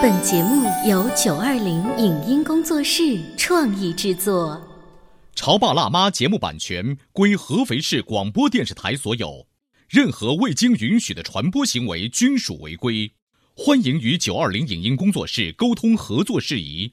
本节目由九二零影音工作室创意制作。《潮爸辣妈》节目版权归合肥市广播电视台所有，任何未经允许的传播行为均属违规。欢迎与九二零影音工作室沟通合作事宜。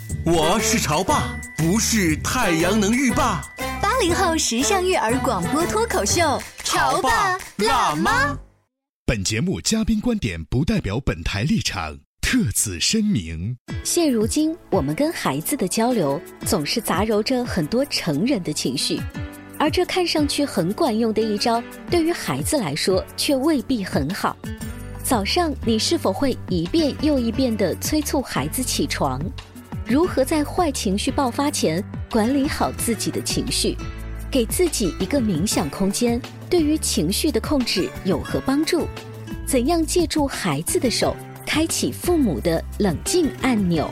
我是潮爸，不是太阳能浴霸。八零后时尚育儿广播脱口秀，潮爸辣妈。本节目嘉宾观点不代表本台立场，特此声明。现如今，我们跟孩子的交流总是杂糅着很多成人的情绪，而这看上去很管用的一招，对于孩子来说却未必很好。早上，你是否会一遍又一遍地催促孩子起床？如何在坏情绪爆发前管理好自己的情绪，给自己一个冥想空间，对于情绪的控制有何帮助？怎样借助孩子的手开启父母的冷静按钮？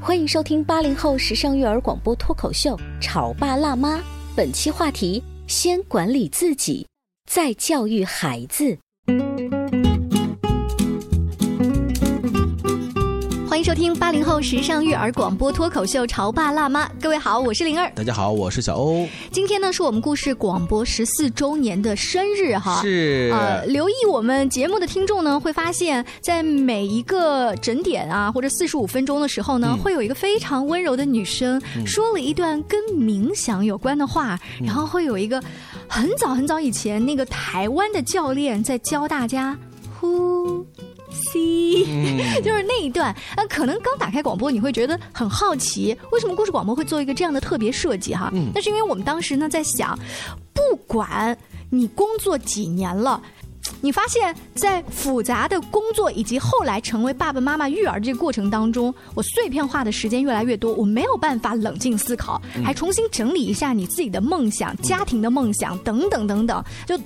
欢迎收听八零后时尚育儿广播脱口秀《潮爸辣妈》，本期话题：先管理自己，再教育孩子。收听八零后时尚育儿广播脱口秀《潮爸辣妈》，各位好，我是灵儿。大家好，我是小欧。今天呢是我们故事广播十四周年的生日哈。是。呃，留意我们节目的听众呢，会发现，在每一个整点啊，或者四十五分钟的时候呢，会有一个非常温柔的女生说了一段跟冥想有关的话，然后会有一个很早很早以前那个台湾的教练在教大家呼。C，就是那一段，那可能刚打开广播，你会觉得很好奇，为什么故事广播会做一个这样的特别设计哈？那是因为我们当时呢在想，不管你工作几年了，你发现，在复杂的工作以及后来成为爸爸妈妈育儿这个过程当中，我碎片化的时间越来越多，我没有办法冷静思考，还重新整理一下你自己的梦想、家庭的梦想等等等等，就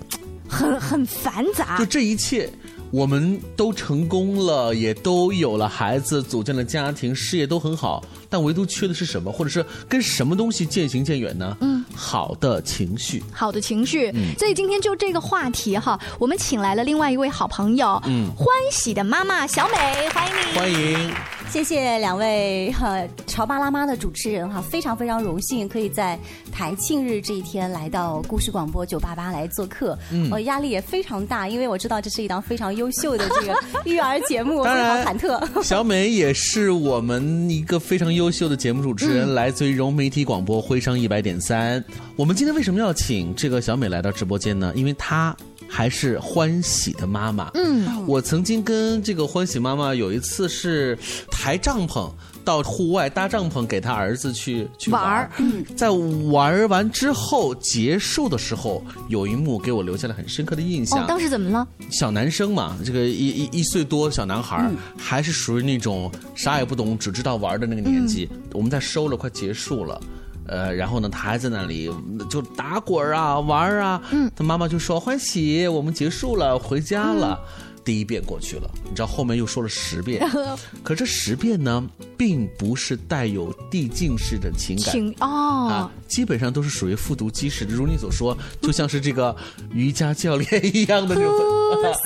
很很繁杂。就这一切。我们都成功了，也都有了孩子，组建了家庭，事业都很好，但唯独缺的是什么，或者是跟什么东西渐行渐远呢？嗯，好的情绪，好的情绪。嗯，所以今天就这个话题哈，我们请来了另外一位好朋友，嗯，欢喜的妈妈小美，欢迎你，欢迎。谢谢两位哈潮爸辣妈的主持人哈，非常非常荣幸可以在台庆日这一天来到故事广播九八八来做客，嗯，我压力也非常大，因为我知道这是一档非常优秀的这个 育儿节目，非常忐忑。小美也是我们一个非常优秀的节目主持人，来自于融媒体广播徽商一百点三。我们今天为什么要请这个小美来到直播间呢？因为她。还是欢喜的妈妈。嗯，我曾经跟这个欢喜妈妈有一次是抬帐篷到户外搭帐篷，给他儿子去去玩嗯，在玩完之后结束的时候，有一幕给我留下了很深刻的印象。哦，当时怎么了？小男生嘛，这个一一一岁多小男孩，还是属于那种啥也不懂，只知道玩的那个年纪。我们在收了，快结束了。呃，然后呢，他还在那里就打滚啊，玩啊。嗯，他妈妈就说：“欢喜，我们结束了，回家了。”第一遍过去了，你知道后面又说了十遍，可这十遍呢，并不是带有递进式的情感情哦，啊，基本上都是属于复读机式的，如你所说，就像是这个瑜伽教练 一样的那种，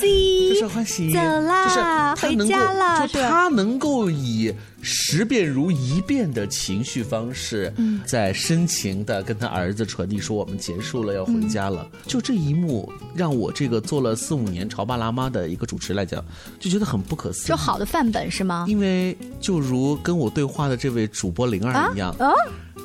就是欢喜，走啦，回家了，就他能够以十遍如一遍的情绪方式，在深情的跟他儿子传递说我们结束了，要回家了。就这一幕，让我这个做了四五年潮爸辣妈的一个。主持来讲，就觉得很不可思议。就好的范本是吗？因为就如跟我对话的这位主播灵儿一样，啊，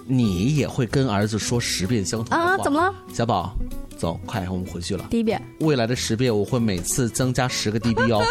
你也会跟儿子说十遍相同的话。啊，怎么了？小宝。走，快，我们回去了。第一遍，未来的十遍，我会每次增加十个 dB 哦。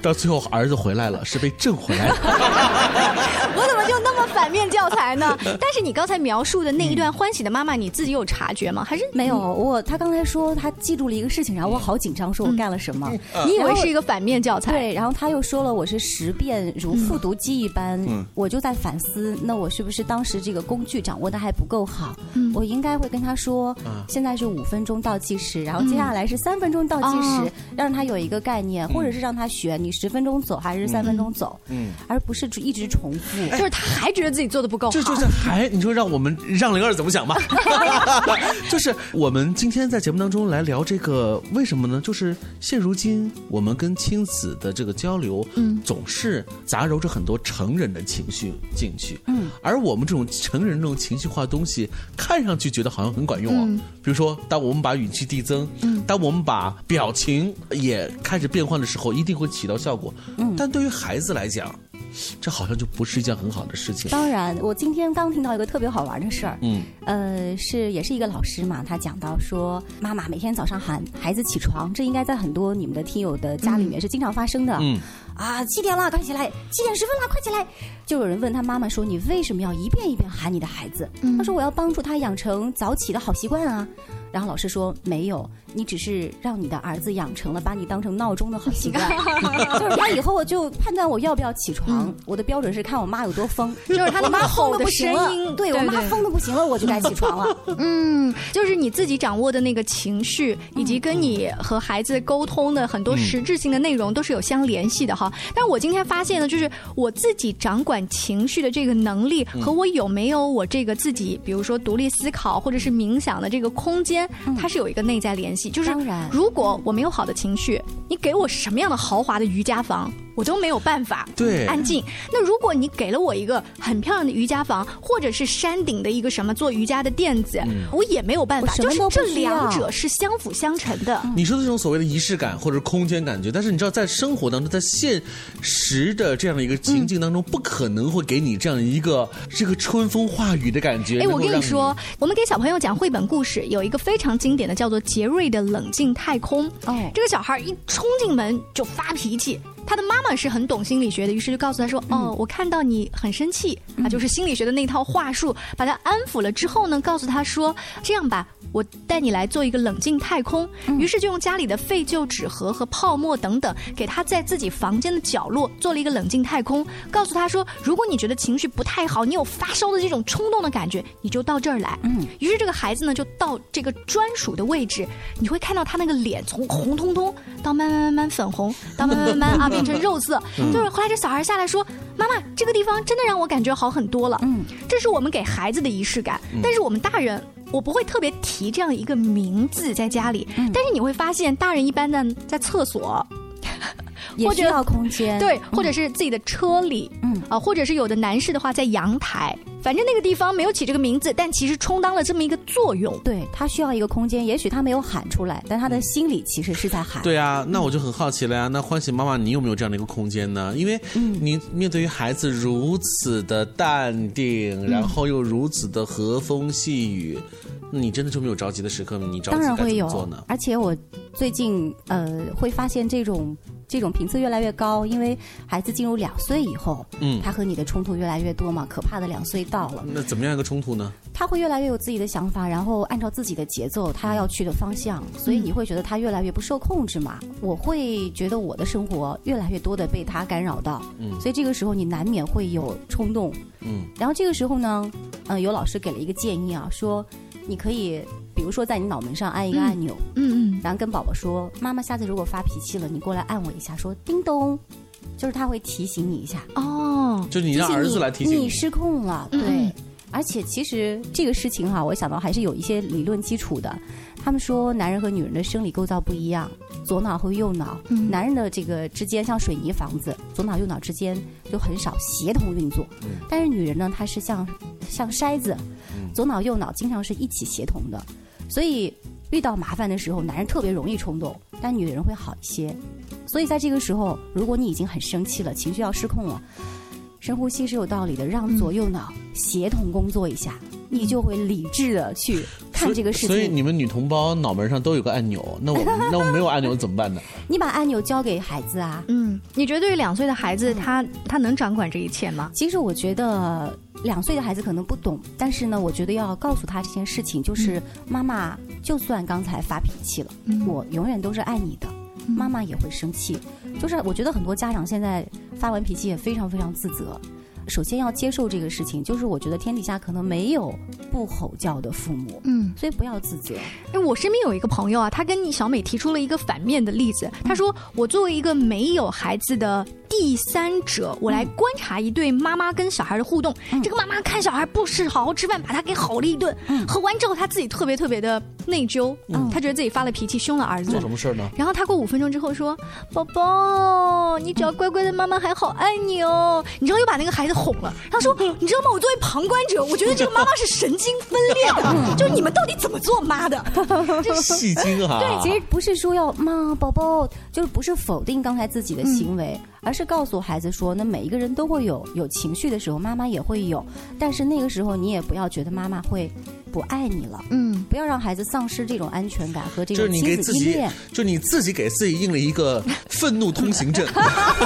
到最后，儿子回来了，是被震回来的。我怎么就那么反面教材呢？但是你刚才描述的那一段欢喜的妈妈，你自己有察觉吗？还是没有？我他刚才说他记住了一个事情，然后我好紧张，说我干了什么？你以为是一个反面教材？对，然后他又说了我是十遍如复读机一般，我就在反思，那我是不是当时这个工具掌握的还不够好？我应该会跟他说，现在是五分钟倒计时，然后接下来是三分钟倒计时，让他有一个概念，或者是让他学你十分钟走还是三分钟走，嗯，而不是一直重复。就是他还觉得自己做的不够好，这就是还你说让我们让灵儿怎么想吧？就是我们今天在节目当中来聊这个，为什么呢？就是现如今我们跟亲子的这个交流，嗯，总是杂糅着很多成人的情绪进去，嗯，而我们这种成人这种情绪化的东西，看上去觉得好像很管用啊。比如说，当我们把语气递增，嗯，当我们把表情也开始变换的时候，一定会起到效果。嗯，但对于孩子来讲。这好像就不是一件很好的事情。当然，我今天刚听到一个特别好玩的事儿，嗯，呃，是也是一个老师嘛，他讲到说，妈妈每天早上喊孩子起床，这应该在很多你们的听友的家里面是经常发生的，嗯，啊，七点了，快起来，七点十分了，快起来。就有人问他妈妈说，你为什么要一遍一遍喊你的孩子？他说我要帮助他养成早起的好习惯啊。然后老师说没有，你只是让你的儿子养成了把你当成闹钟的好习惯，就是他以后就判断我要不要起床，我的标准是看我妈有多疯，就是他的妈吼的声音，对我妈疯的不行了，我就该起床了。嗯，就是你自己掌握的那个情绪，以及跟你和孩子沟通的很多实质性的内容都是有相联系的哈。但我今天发现呢，就是我自己掌管情绪的这个能力，和我有没有我这个自己，比如说独立思考或者是冥想的这个空间。它是有一个内在联系，就是如果我没有好的情绪，你给我什么样的豪华的瑜伽房？我都没有办法对安静。那如果你给了我一个很漂亮的瑜伽房，或者是山顶的一个什么做瑜伽的垫子，我也没有办法。就是这两者是相辅相成的。你说的这种所谓的仪式感或者空间感觉，但是你知道，在生活当中，在现实的这样的一个情境当中，不可能会给你这样一个这个春风化雨的感觉。哎，我跟你说，我们给小朋友讲绘本故事，有一个非常经典的，叫做《杰瑞的冷静太空》。哦，这个小孩一冲进门就发脾气。他的妈妈是很懂心理学的，于是就告诉他说：“哦，我看到你很生气啊，就是心理学的那套话术，把他安抚了之后呢，告诉他说：这样吧，我带你来做一个冷静太空。于是就用家里的废旧纸盒和泡沫等等，给他在自己房间的角落做了一个冷静太空，告诉他说：如果你觉得情绪不太好，你有发烧的这种冲动的感觉，你就到这儿来。嗯，于是这个孩子呢，就到这个专属的位置，你会看到他那个脸从红彤彤到慢慢慢慢粉红，到慢慢慢慢啊。”变成肉色，就是后来这小孩下来说：“妈妈，这个地方真的让我感觉好很多了。”嗯，这是我们给孩子的仪式感。但是我们大人，我不会特别提这样一个名字在家里。但是你会发现，大人一般呢在厕所。也需要空间，对，或者是自己的车里，嗯啊，或者是有的男士的话在阳台，反正那个地方没有起这个名字，但其实充当了这么一个作用。对他需要一个空间，也许他没有喊出来，但他的心里其实是在喊。对啊，那我就很好奇了呀。那欢喜妈妈，你有没有这样的一个空间呢？因为你面对于孩子如此的淡定，然后又如此的和风细雨，你真的就没有着急的时刻吗？你着急该怎么做呢？而且我最近呃会发现这种。这种频次越来越高，因为孩子进入两岁以后，嗯，他和你的冲突越来越多嘛，可怕的两岁到了。那怎么样一个冲突呢？他会越来越有自己的想法，然后按照自己的节奏，他要去的方向，所以你会觉得他越来越不受控制嘛？我会觉得我的生活越来越多的被他干扰到，嗯，所以这个时候你难免会有冲动，嗯，然后这个时候呢，嗯，有老师给了一个建议啊，说你可以。比如说，在你脑门上按一个按钮，嗯嗯，然后跟宝宝说：“妈妈下次如果发脾气了，你过来按我一下，说叮咚，就是他会提醒你一下。”哦，就你让儿子来提醒你失控了，对。而且其实这个事情哈，我想到还是有一些理论基础的。他们说，男人和女人的生理构造不一样，左脑和右脑，男人的这个之间像水泥房子，左脑右脑之间就很少协同运作。但是女人呢，她是像像筛子，左脑右脑经常是一起协同的。所以遇到麻烦的时候，男人特别容易冲动，但女人会好一些。所以在这个时候，如果你已经很生气了，情绪要失控了，深呼吸是有道理的，让左右脑协同工作一下，你就会理智的去看这个事情。所以你们女同胞脑门上都有个按钮，那我们 那我没有按钮怎么办呢？你把按钮交给孩子啊。嗯，你觉得对于两岁的孩子，他他能掌管这一切吗？其实我觉得两岁的孩子可能不懂，但是呢，我觉得要告诉他这件事情，就是妈妈就算刚才发脾气了，我永远都是爱你的。妈妈也会生气，就是我觉得很多家长现在发完脾气也非常非常自责。首先要接受这个事情，就是我觉得天底下可能没有不吼叫的父母，嗯，所以不要自责。哎，我身边有一个朋友啊，他跟你小美提出了一个反面的例子。他说，我作为一个没有孩子的第三者，我来观察一对妈妈跟小孩的互动。这个妈妈看小孩不是好好吃饭，把他给吼了一顿，吼完之后他自己特别特别的内疚，嗯他觉得自己发了脾气，凶了儿子。做什么事呢？然后他过五分钟之后说：“宝宝，你只要乖乖的，妈妈还好爱你哦。”你知道又把那个孩子。哄了，他说：“ 你知道吗？我作为旁观者，我觉得这个妈妈是神经分裂的，就你们到底怎么做妈的？这 戏精啊！对，其实不是说要妈宝宝，就是不是否定刚才自己的行为，而是告诉孩子说，那每一个人都会有有情绪的时候，妈妈也会有，但是那个时候你也不要觉得妈妈会。”不爱你了，嗯，不要让孩子丧失这种安全感和这种亲子依恋。就你自己给自己印了一个愤怒通行证，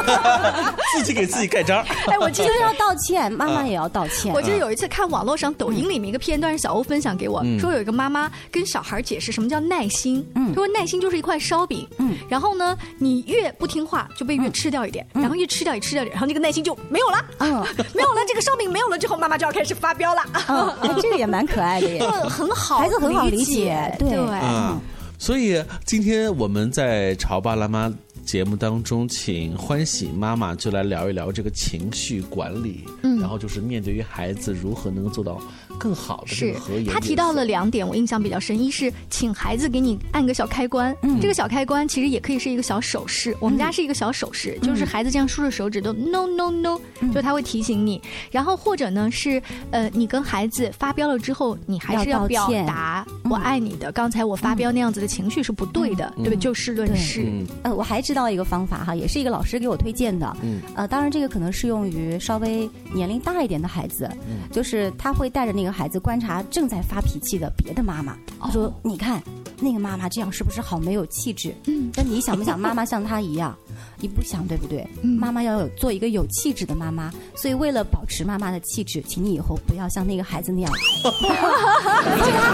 自己给自己盖章。哎，我记得要道歉，妈妈也要道歉。我记得有一次看网络上抖音里面一个片段，是小欧分享给我说，有一个妈妈跟小孩解释什么叫耐心。嗯，说耐心就是一块烧饼。嗯，然后呢，你越不听话，就被越吃掉一点，然后越吃掉也吃掉点，然后那个耐心就没有了。嗯，没有了，这个烧饼没有了之后，妈妈就要开始发飙了。嗯，这个也蛮可爱的。很好，孩子很好理解，对。嗯，所以今天我们在潮爸辣妈节目当中，请欢喜妈妈就来聊一聊这个情绪管理，嗯，然后就是面对于孩子如何能够做到。更好的是，他提到了两点，我印象比较深。一是请孩子给你按个小开关，这个小开关其实也可以是一个小手势。我们家是一个小手势，就是孩子这样竖着手指都 no no no，就他会提醒你。然后或者呢是呃，你跟孩子发飙了之后，你还是要表达我爱你的。刚才我发飙那样子的情绪是不对的，对不对？就事论事。呃，我还知道一个方法哈，也是一个老师给我推荐的。嗯，呃，当然这个可能适用于稍微年龄大一点的孩子，就是他会带着那个。孩子观察正在发脾气的别的妈妈，他说：“你看那个妈妈这样是不是好没有气质？嗯，那你想不想妈妈像她一样？你不想对不对？妈妈要有做一个有气质的妈妈，所以为了保持妈妈的气质，请你以后不要像那个孩子那样。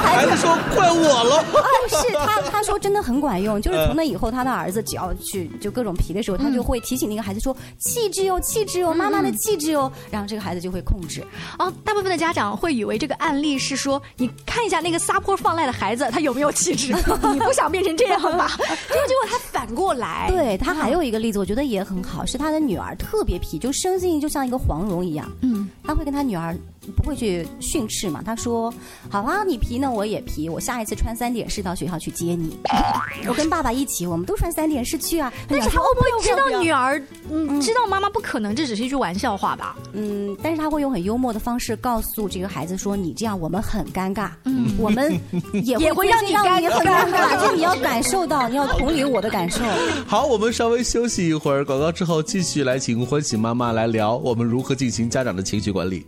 孩子说 怪我了，是他他说真的很管用，就是从那以后，他的儿子只要去就各种皮的时候，他就会提醒那个孩子说气质哟，气质哟，妈妈的气质哟，然后这个孩子就会控制。哦，大部分的家长会以为这个案例是说，你看一下那个撒泼放赖的孩子，他有没有气质？你不想变成这样吧？结果结果他反过来，对他还有一个例子，我觉得也很好，是他的女儿特别皮，就生性就像一个黄蓉一样，嗯，他会跟他女儿。不会去训斥嘛？他说：“好啊，你皮呢，我也皮。我下一次穿三点式到学校去接你。我跟爸爸一起，我们都穿三点式去啊。”但是他会不会知道女儿，嗯，知道妈妈不可能，这只是一句玩笑话吧？嗯，但是他会用很幽默的方式告诉这个孩子说：“你这样我们很尴尬，嗯，我们也 也会让你很尴尬，就你要感受到，你要同理我的感受。” 好，我们稍微休息一会儿，广告之后继续来请欢喜妈妈来聊我们如何进行家长的情绪管理。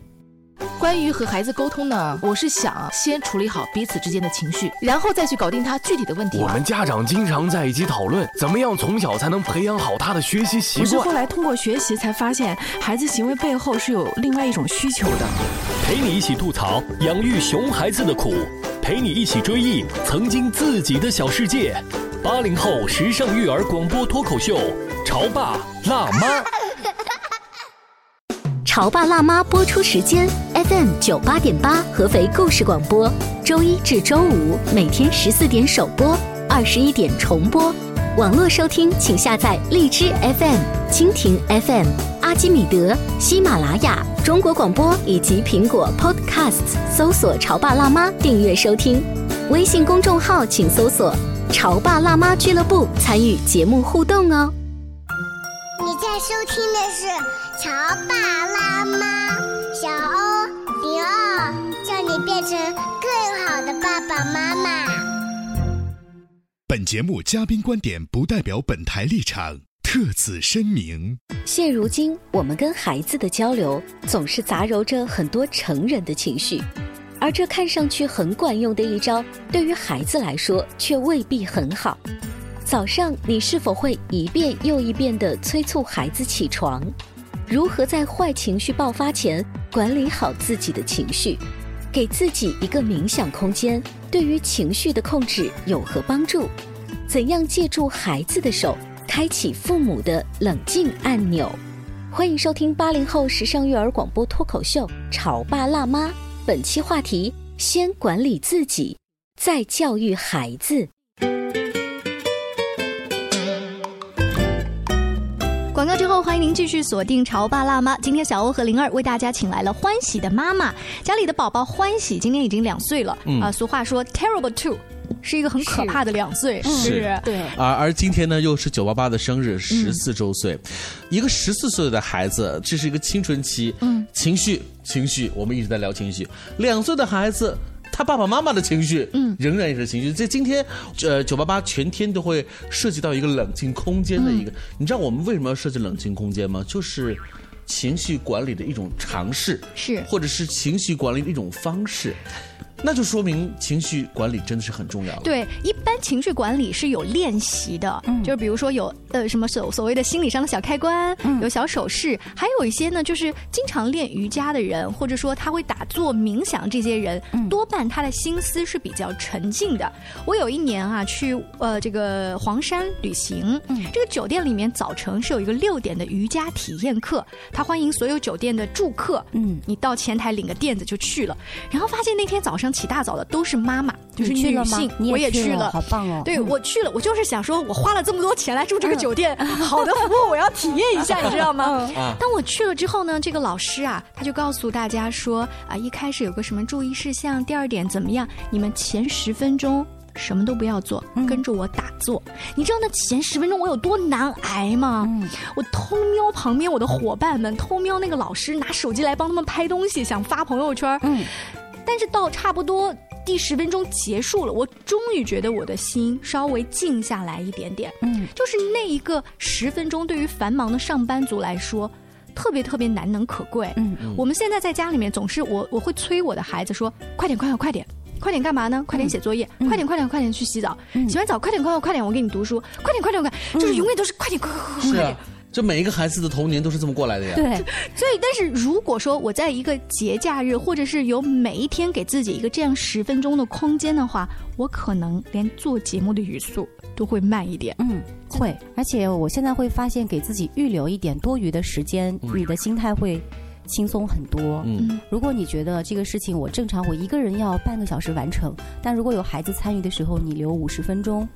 关于和孩子沟通呢，我是想先处理好彼此之间的情绪，然后再去搞定他具体的问题。我们家长经常在一起讨论，怎么样从小才能培养好他的学习习惯。是后来通过学习才发现，孩子行为背后是有另外一种需求的。陪你一起吐槽养育熊孩子的苦，陪你一起追忆曾经自己的小世界。八零后时尚育儿广播脱口秀，潮爸辣妈。潮爸辣妈播出时间：FM 九八点八，合肥故事广播，周一至周五每天十四点首播，二十一点重播。网络收听，请下载荔枝 FM、蜻蜓 FM、阿基米德、喜马拉雅、中国广播以及苹果 Podcasts，搜索“潮爸辣妈”订阅收听。微信公众号请搜索“潮爸辣妈俱乐部”，参与节目互动哦。你在收听的是。潮爸辣妈，小欧零二，叫你变成更好的爸爸妈妈。本节目嘉宾观点不代表本台立场，特此声明。现如今，我们跟孩子的交流总是杂糅着很多成人的情绪，而这看上去很管用的一招，对于孩子来说却未必很好。早上你是否会一遍又一遍地催促孩子起床？如何在坏情绪爆发前管理好自己的情绪？给自己一个冥想空间，对于情绪的控制有何帮助？怎样借助孩子的手，开启父母的冷静按钮？欢迎收听八零后时尚育儿广播脱口秀《潮爸辣妈》，本期话题：先管理自己，再教育孩子。广告之后，欢迎您继续锁定《潮爸辣妈》。今天小欧和灵儿为大家请来了欢喜的妈妈，家里的宝宝欢喜今年已经两岁了。嗯啊，俗话说 “terrible two”。是一个很可怕的两岁，是，对。而而今天呢，又是九八八的生日，十四周岁，一个十四岁的孩子，这是一个青春期，嗯，情绪，情绪，我们一直在聊情绪。两岁的孩子。他爸爸妈妈的情绪，嗯，仍然也是情绪。这今天，呃，九八八全天都会涉及到一个冷静空间的一个。你知道我们为什么要设计冷静空间吗？就是情绪管理的一种尝试，是，或者是情绪管理的一种方式。那就说明情绪管理真的是很重要。对，一般情绪管理是有练习的，嗯，就是比如说有呃什么所所谓的心理上的小开关，嗯，有小手势，还有一些呢，就是经常练瑜伽的人，或者说他会打坐冥想这些人，多半他的心思是比较沉静的。我有一年啊去呃这个黄山旅行，嗯，这个酒店里面早晨是有一个六点的瑜伽体验课，他欢迎所有酒店的住客，嗯，你到前台领个垫子就去了，然后发现那天早上。起大早的都是妈妈，就是女性，我也去了，好棒哦！对我去了，我就是想说，我花了这么多钱来住这个酒店，好的服务我要体验一下，你知道吗？当我去了之后呢，这个老师啊，他就告诉大家说啊，一开始有个什么注意事项，第二点怎么样？你们前十分钟什么都不要做，跟着我打坐。你知道那前十分钟我有多难挨吗？我偷瞄旁边我的伙伴们，偷瞄那个老师拿手机来帮他们拍东西，想发朋友圈。嗯。但是到差不多第十分钟结束了，我终于觉得我的心稍微静下来一点点。嗯，就是那一个十分钟，对于繁忙的上班族来说，特别特别难能可贵。嗯，我们现在在家里面总是我我会催我的孩子说：“快点，快点，快点，快点干嘛呢？快点写作业，快点，快点，快点去洗澡，洗完澡快点，快点，快点，我给你读书，快点，快点，快点，就是永远都是快点，快快快快点。”这每一个孩子的童年都是这么过来的呀。对，所以但是如果说我在一个节假日，或者是有每一天给自己一个这样十分钟的空间的话，我可能连做节目的语速都会慢一点。嗯，会。而且我现在会发现，给自己预留一点多余的时间，你的心态会轻松很多。嗯，如果你觉得这个事情我正常我一个人要半个小时完成，但如果有孩子参与的时候，你留五十分钟。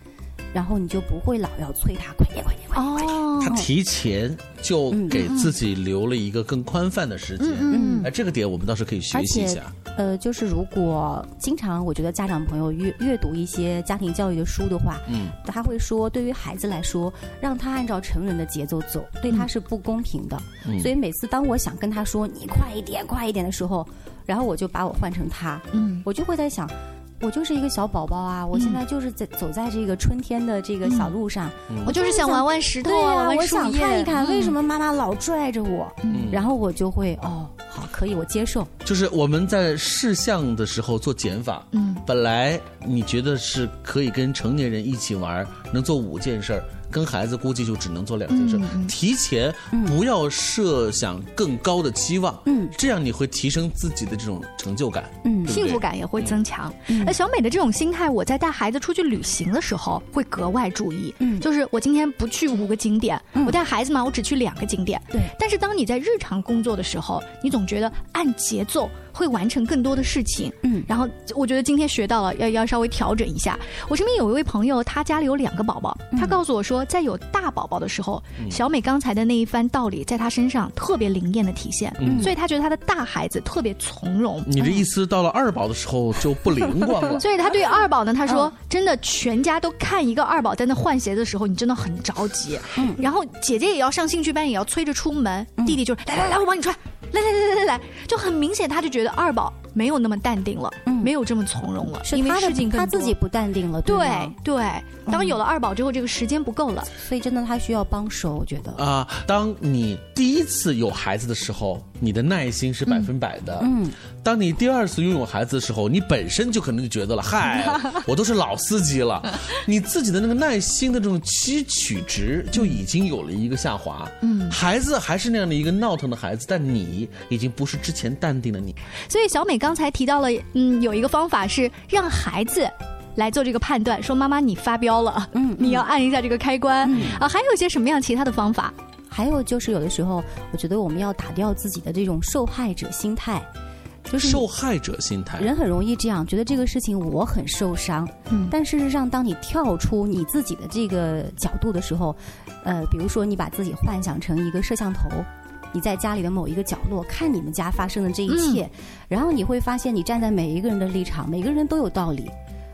然后你就不会老要催他快点快点快点。哦，他提前就给自己留了一个更宽泛的时间。嗯，哎，这个点我们倒是可以学习一下。呃，就是如果经常我觉得家长朋友阅阅读一些家庭教育的书的话，嗯，他会说对于孩子来说，让他按照成人的节奏走，对他是不公平的。所以每次当我想跟他说你快一点快一点的时候，然后我就把我换成他，嗯，我就会在想。我就是一个小宝宝啊！我现在就是在走在这个春天的这个小路上，我就是想玩玩石头啊，我想看一看为什么妈妈老拽着我，然后我就会哦，好，可以，我接受。就是我们在试项的时候做减法，嗯，本来你觉得是可以跟成年人一起玩，能做五件事儿。跟孩子估计就只能做两件事，提前不要设想更高的期望，嗯，这样你会提升自己的这种成就感，嗯，幸福感也会增强。那小美的这种心态，我在带孩子出去旅行的时候会格外注意，嗯，就是我今天不去五个景点，我带孩子嘛，我只去两个景点，对。但是当你在日常工作的时候，你总觉得按节奏。会完成更多的事情，嗯，然后我觉得今天学到了，要要稍微调整一下。我身边有一位朋友，他家里有两个宝宝，他告诉我说，在有大宝宝的时候，小美刚才的那一番道理，在他身上特别灵验的体现，所以他觉得他的大孩子特别从容。你的意思到了二宝的时候就不灵光了。所以他对二宝呢，他说真的，全家都看一个二宝在那换鞋的时候，你真的很着急。嗯，然后姐姐也要上兴趣班，也要催着出门，弟弟就是来来来，我帮你穿。来来来来来来，就很明显，他就觉得二宝没有那么淡定了，没有这么从容了，因为是他的事情他自己不淡定了，对吗？对，当有了二宝之后，这个时间不够了，所以真的他需要帮手，我觉得。啊、当你第一次有孩子的时候，你的耐心是百分百的。嗯，当你第二次拥有孩子的时候，你本身就可能就觉得了，嗨，我都是老司机了，你自己的那个耐心的这种期取值就已经有了一个下滑。嗯。孩子还是那样的一个闹腾的孩子，但你已经不是之前淡定的你。所以小美刚才提到了，嗯，有一个方法是让孩子。来做这个判断，说妈妈你发飙了，嗯，你要按一下这个开关、啊。还有一些什么样其他的方法？还有就是有的时候，我觉得我们要打掉自己的这种受害者心态，就是受害者心态，人很容易这样觉得这个事情我很受伤，嗯，但事实上，当你跳出你自己的这个角度的时候，呃，比如说你把自己幻想成一个摄像头。你在家里的某一个角落看你们家发生的这一切，嗯。然后你会发现你站在每一个人的立场，每个人都有道理，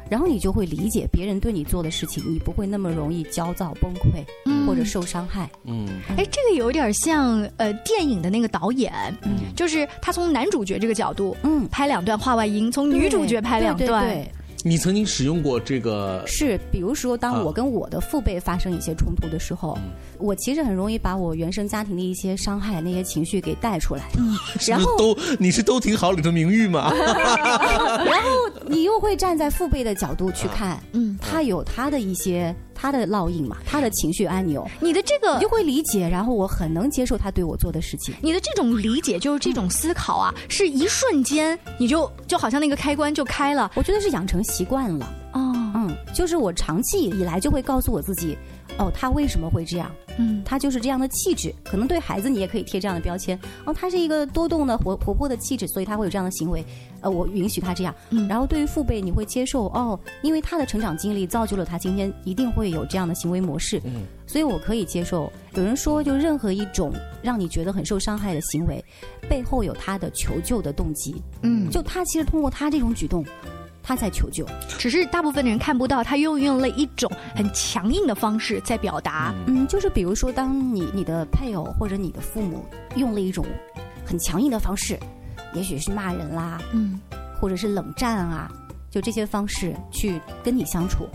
然后你就会理解别人对你做的事情，你不会那么容易焦躁崩溃、嗯。或者受伤害。嗯，哎，这个有点像呃电影的那个导演，嗯。就是他从男主角这个角度，嗯，拍两段话外音，从女主角拍两段，对对对你曾经使用过这个是，比如说，当啊我跟我的父辈发生一些冲突的时候，我其实很容易把我原生家庭的一些伤害、那些情绪给带出来。嗯，是不是然后，都你是都挺好里的名誉吗？然后你又会站在父辈的角度去看，嗯，他有他的一些他的烙印嘛，他的情绪按钮，你的这个你就会理解，然后我很能接受他对我做的事情。你的这种理解就是这种思考啊，是一瞬间你就就好像那个开关就开了。我觉得是养成习惯了。哦，嗯，就是我长期以来就会告诉我自己，哦，他为什么会这样？嗯，他就是这样的气质。可能对孩子你也可以贴这样的标签，哦，他是一个多动的活活泼的气质，所以他会有这样的行为。呃，我允许他这样。嗯然后对于父辈，你会接受哦，因为他的成长经历造就了他今天一定会有这样的行为模式。嗯，所以我可以接受。有人说，就任何一种让你觉得很受伤害的行为，背后有他的求救的动机。嗯就他其实通过他这种举动，他在求救。只是大部分的人看不到，他又用了一种很强硬的方式在表达。嗯，就是比如说，当你你的配偶或者你的父母用了一种很强硬的方式，也许是骂人啦，嗯，或者是冷战啊，就这些方式去跟你相处，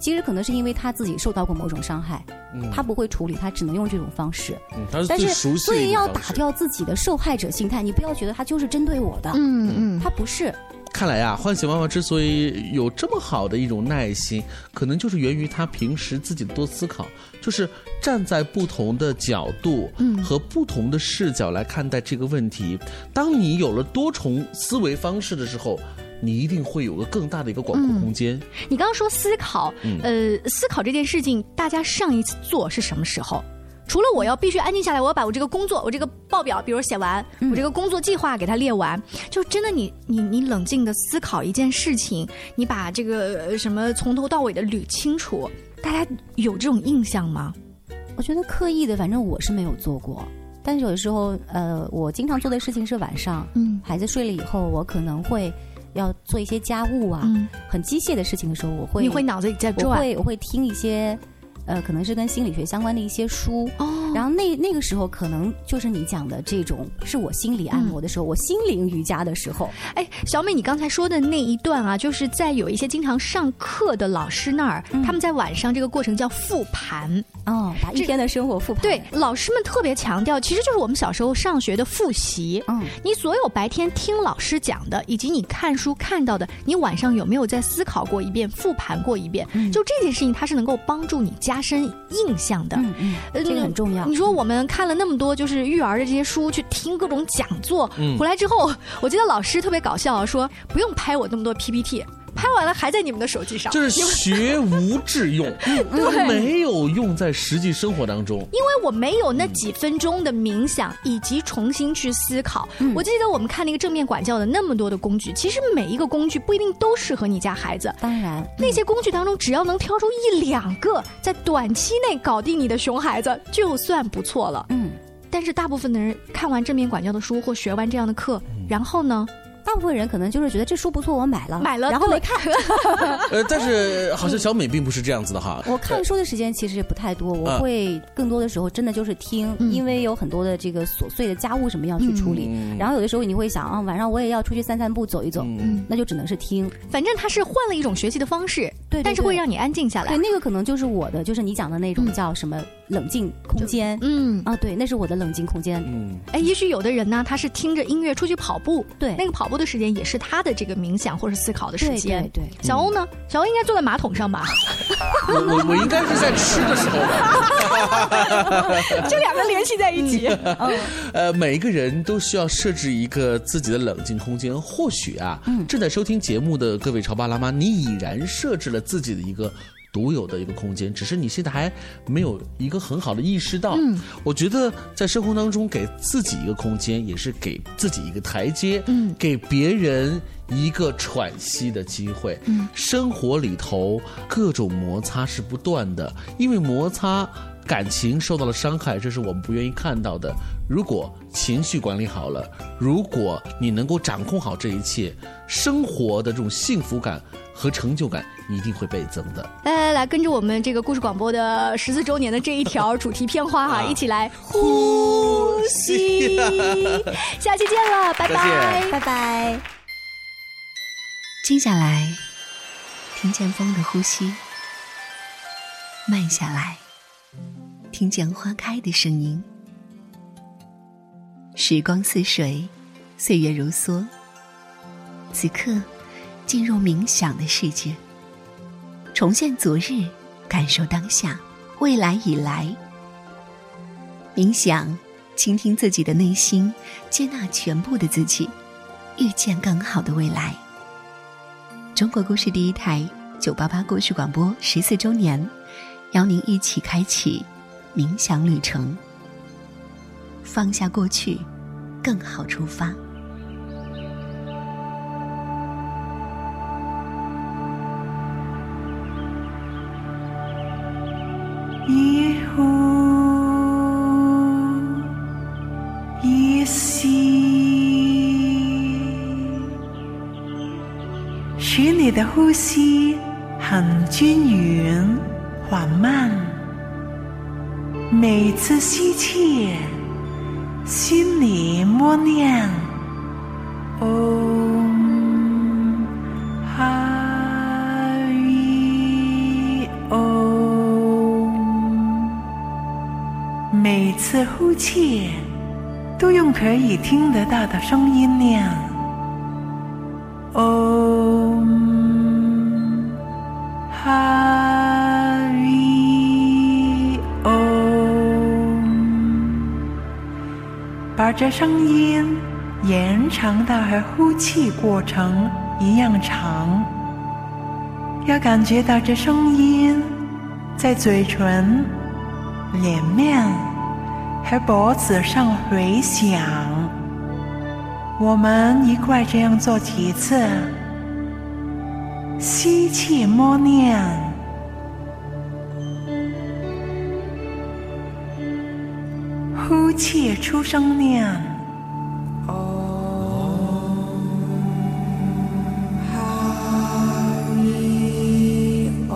其实可能是因为他自己受到过某种伤害，嗯他不会处理，他只能用这种方式。嗯，他是但是，所以要打掉自己的受害者心态，你不要觉得他就是针对我的，嗯嗯，他不是。看来呀、欢喜妈妈之所以有这么好的一种耐心，可能就是源于她平时自己的多思考，就是站在不同的角度，嗯和不同的视角来看待这个问题。当你有了多重思维方式的时候，你一定会有个更大的一个广阔空间。你刚刚说思考，嗯呃，思考这件事情，大家上一次做是什么时候？除了我要必须安静下来，我要把我这个工作，我这个报表，比如写完，我这个工作计划给它列完，就真的你你你冷静的思考一件事情，你把这个呃什么从头到尾的捋清楚，大家有这种印象吗？我觉得刻意的，反正我是没有做过。但是有的时候，呃，我经常做的事情是晚上，嗯孩子睡了以后，我可能会要做一些家务啊，嗯很机械的事情的时候，我会你会脑子里在转我转会我会听一些，呃，可能是跟心理学相关的一些书，哦然后那那个时候可能就是你讲的这种，是我心理按摩的时候，我心灵瑜伽的时候，哎，小美，你刚才说的那一段啊，就是在有一些经常上课的老师那儿，他们在晚上这个过程叫复盘。哦，把一天的生活复盘。对，老师们特别强调，其实就是我们小时候上学的复习。嗯，你所有白天听老师讲的，以及你看书看到的，你晚上有没有在思考过一遍、复盘过一遍？就这件事情，它是能够帮助你加深印象的。嗯嗯，呃这个很重要。你说我们看了那么多就是育儿的这些书，去听各种讲座，嗯回来之后，我记得老师特别搞笑啊，说不用拍我那么多 PPT，拍完了还在你们的手机上。就是学无致用，它没有用在实际生活当中。因为我没有那几分钟的冥想，以及重新去思考。我记得我们看那个正面管教的那么多的工具，其实每一个工具不一定都适合你家孩子。当然，那些工具当中，只要能挑出一两个在短期内搞定你的熊孩子，就算不错了。嗯，但是大部分的人看完正面管教的书或学完这样的课，然后呢？大部分人可能就是觉得这书不错，我买了，买了，然后没看。呃，但是 好像小美并不是这样子的哈。我看书的时间其实也不太多，我会更多的时候真的就是听，因为有很多的这个琐碎的家务什么要去处理。然后有的时候你会想啊，晚上我也要出去散散步、走一走，那就只能是听。反正它是换了一种学习的方式，对，但是会让你安静下来。对，那个可能就是我的，就是你讲的那种叫什么冷静空间。嗯啊，对，那是我的冷静空间。嗯，哎，也许有的人呢，他是听着音乐出去跑步，对，那个跑步的时间也是他的这个冥想或者思考的时间。对对。小欧呢？小欧应该坐在马桶上吧？我我我应该是在吃的时候吧？这两个联系在一起。呃，每一个人都需要设置一个自己的冷静空间。或许啊，正在收听节目的各位潮爸辣妈，你已然设置了自己的一个。独有的一个空间，只是你现在还没有一个很好的意识到。嗯，我觉得在生活当中给自己一个空间，也是给自己一个台阶，嗯，给别人一个喘息的机会。嗯，生活里头各种摩擦是不断的，因为摩擦。感情受到了伤害，这是我们不愿意看到的。如果情绪管理好了，如果你能够掌控好这一切，生活的这种幸福感和成就感一定会倍增的。来来来，跟着我们这个故事广播的十四周年的这一条主题片花哈，一起来呼吸。下期见了，拜拜，拜拜。静下来，听见风的呼吸，慢下来。听见花开的声音，时光似水，岁月如梭。此刻，进入冥想的世界，重现昨日，感受当下，未来已来。冥想，倾听自己的内心，接纳全部的自己，遇见更好的未来。中国故事第一台九八八故事广播十四周年，邀您一起开启。冥想旅程，放下过去，更好出发。呼吸很均匀、缓慢。每次吸气，心里默念“嗡哈伊嗡”，每次呼气，都用可以听得到的声音念“这声音延长到和呼气过程一样长，要感觉到这声音在嘴唇、脸面和脖子上回响。我们一块这样做几次，吸气默念。呼气出声念，哦，哈伊哦，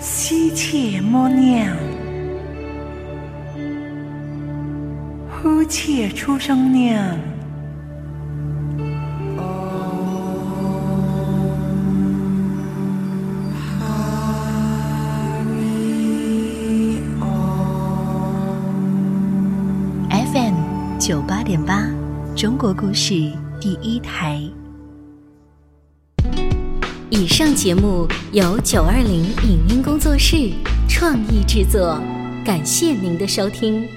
吸气默念，呼气出声念。中国故事第一台。以上节目由九二零影音工作室创意制作，感谢您的收听。